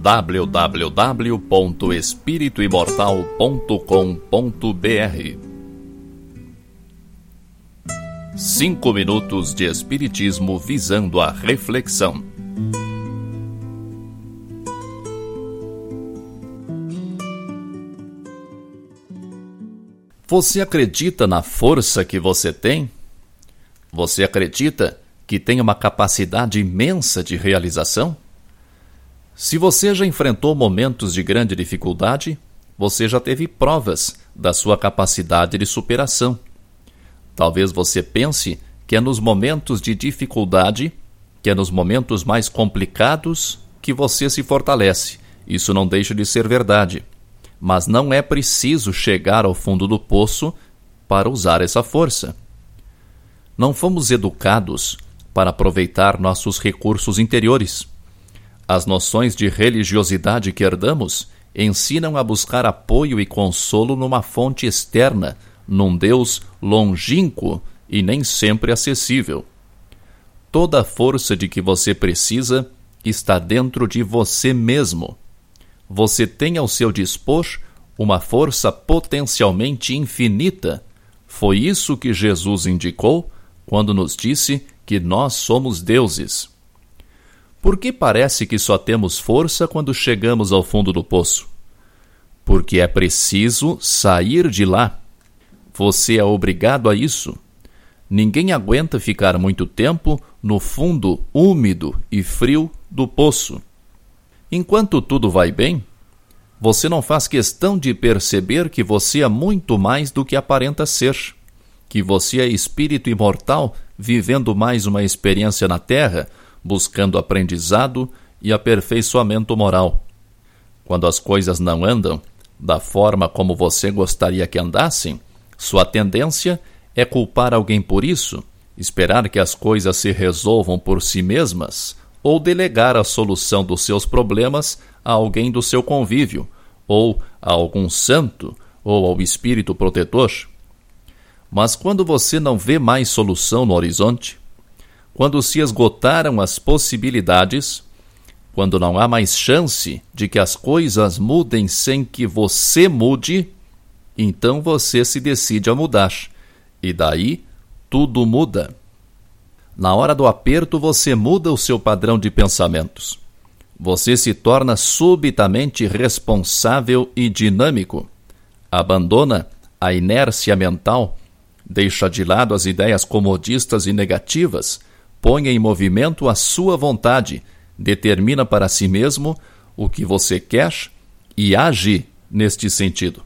www.espirituimortal.com.br Cinco minutos de Espiritismo visando a reflexão. Você acredita na força que você tem? Você acredita que tem uma capacidade imensa de realização? Se você já enfrentou momentos de grande dificuldade, você já teve provas da sua capacidade de superação. Talvez você pense que é nos momentos de dificuldade, que é nos momentos mais complicados, que você se fortalece. Isso não deixa de ser verdade. Mas não é preciso chegar ao fundo do poço para usar essa força. Não fomos educados para aproveitar nossos recursos interiores. As noções de religiosidade que herdamos ensinam a buscar apoio e consolo numa fonte externa, num Deus longínquo e nem sempre acessível. Toda a força de que você precisa está dentro de você mesmo você tem ao seu dispor uma força potencialmente infinita. Foi isso que Jesus indicou quando nos disse que nós somos deuses. Por que parece que só temos força quando chegamos ao fundo do poço? Porque é preciso sair de lá. Você é obrigado a isso. Ninguém aguenta ficar muito tempo no fundo úmido e frio do poço. Enquanto tudo vai bem, você não faz questão de perceber que você é muito mais do que aparenta ser, que você é espírito imortal vivendo mais uma experiência na Terra, buscando aprendizado e aperfeiçoamento moral. Quando as coisas não andam da forma como você gostaria que andassem, sua tendência é culpar alguém por isso, esperar que as coisas se resolvam por si mesmas ou delegar a solução dos seus problemas a alguém do seu convívio, ou a algum santo, ou ao espírito protetor. Mas quando você não vê mais solução no horizonte, quando se esgotaram as possibilidades, quando não há mais chance de que as coisas mudem sem que você mude, então você se decide a mudar. E daí tudo muda. Na hora do aperto, você muda o seu padrão de pensamentos. Você se torna subitamente responsável e dinâmico. Abandona a inércia mental, deixa de lado as ideias comodistas e negativas, põe em movimento a sua vontade, determina para si mesmo o que você quer e age neste sentido.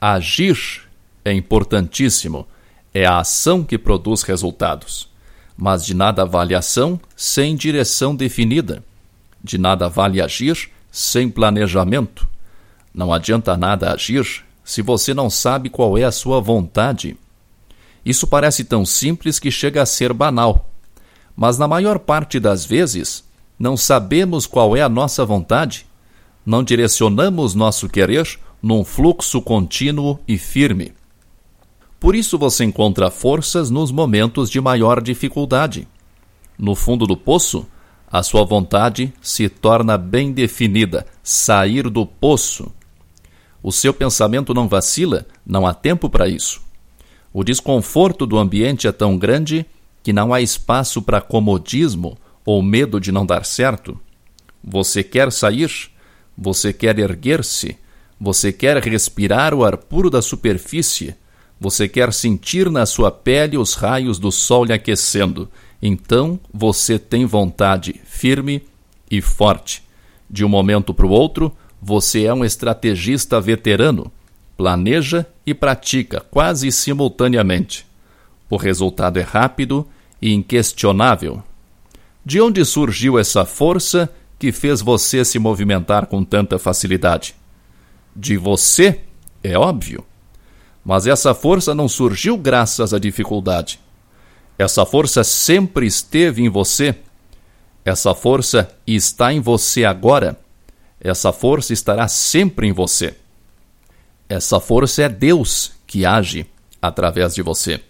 Agir é importantíssimo, é a ação que produz resultados. Mas de nada vale ação sem direção definida. De nada vale agir sem planejamento. Não adianta nada agir se você não sabe qual é a sua vontade. Isso parece tão simples que chega a ser banal. Mas na maior parte das vezes, não sabemos qual é a nossa vontade. Não direcionamos nosso querer num fluxo contínuo e firme. Por isso você encontra forças nos momentos de maior dificuldade. No fundo do poço, a sua vontade se torna bem definida: sair do poço. O seu pensamento não vacila, não há tempo para isso. O desconforto do ambiente é tão grande que não há espaço para comodismo ou medo de não dar certo. Você quer sair, você quer erguer-se, você quer respirar o ar puro da superfície, você quer sentir na sua pele os raios do sol lhe aquecendo. Então você tem vontade firme e forte. De um momento para o outro, você é um estrategista veterano. Planeja e pratica quase simultaneamente. O resultado é rápido e inquestionável. De onde surgiu essa força que fez você se movimentar com tanta facilidade? De você, é óbvio. Mas essa força não surgiu graças à dificuldade. Essa força sempre esteve em você. Essa força está em você agora. Essa força estará sempre em você. Essa força é Deus que age através de você.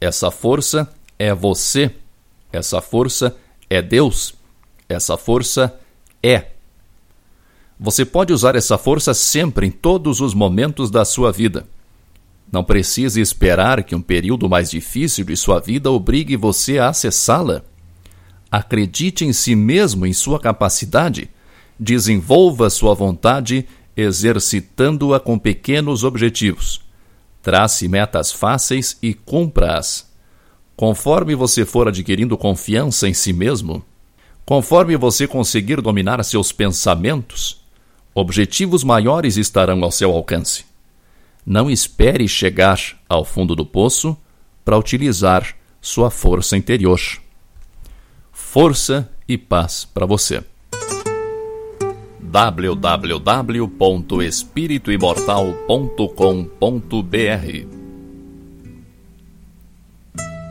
Essa força é você. Essa força é Deus. Essa força é. Você pode usar essa força sempre em todos os momentos da sua vida. Não precise esperar que um período mais difícil de sua vida obrigue você a acessá-la. Acredite em si mesmo, em sua capacidade. Desenvolva sua vontade, exercitando-a com pequenos objetivos. Trace metas fáceis e cumpra-as. Conforme você for adquirindo confiança em si mesmo, conforme você conseguir dominar seus pensamentos, objetivos maiores estarão ao seu alcance. Não espere chegar ao fundo do poço para utilizar sua força interior. Força e paz para você. www.espirituimortal.com.br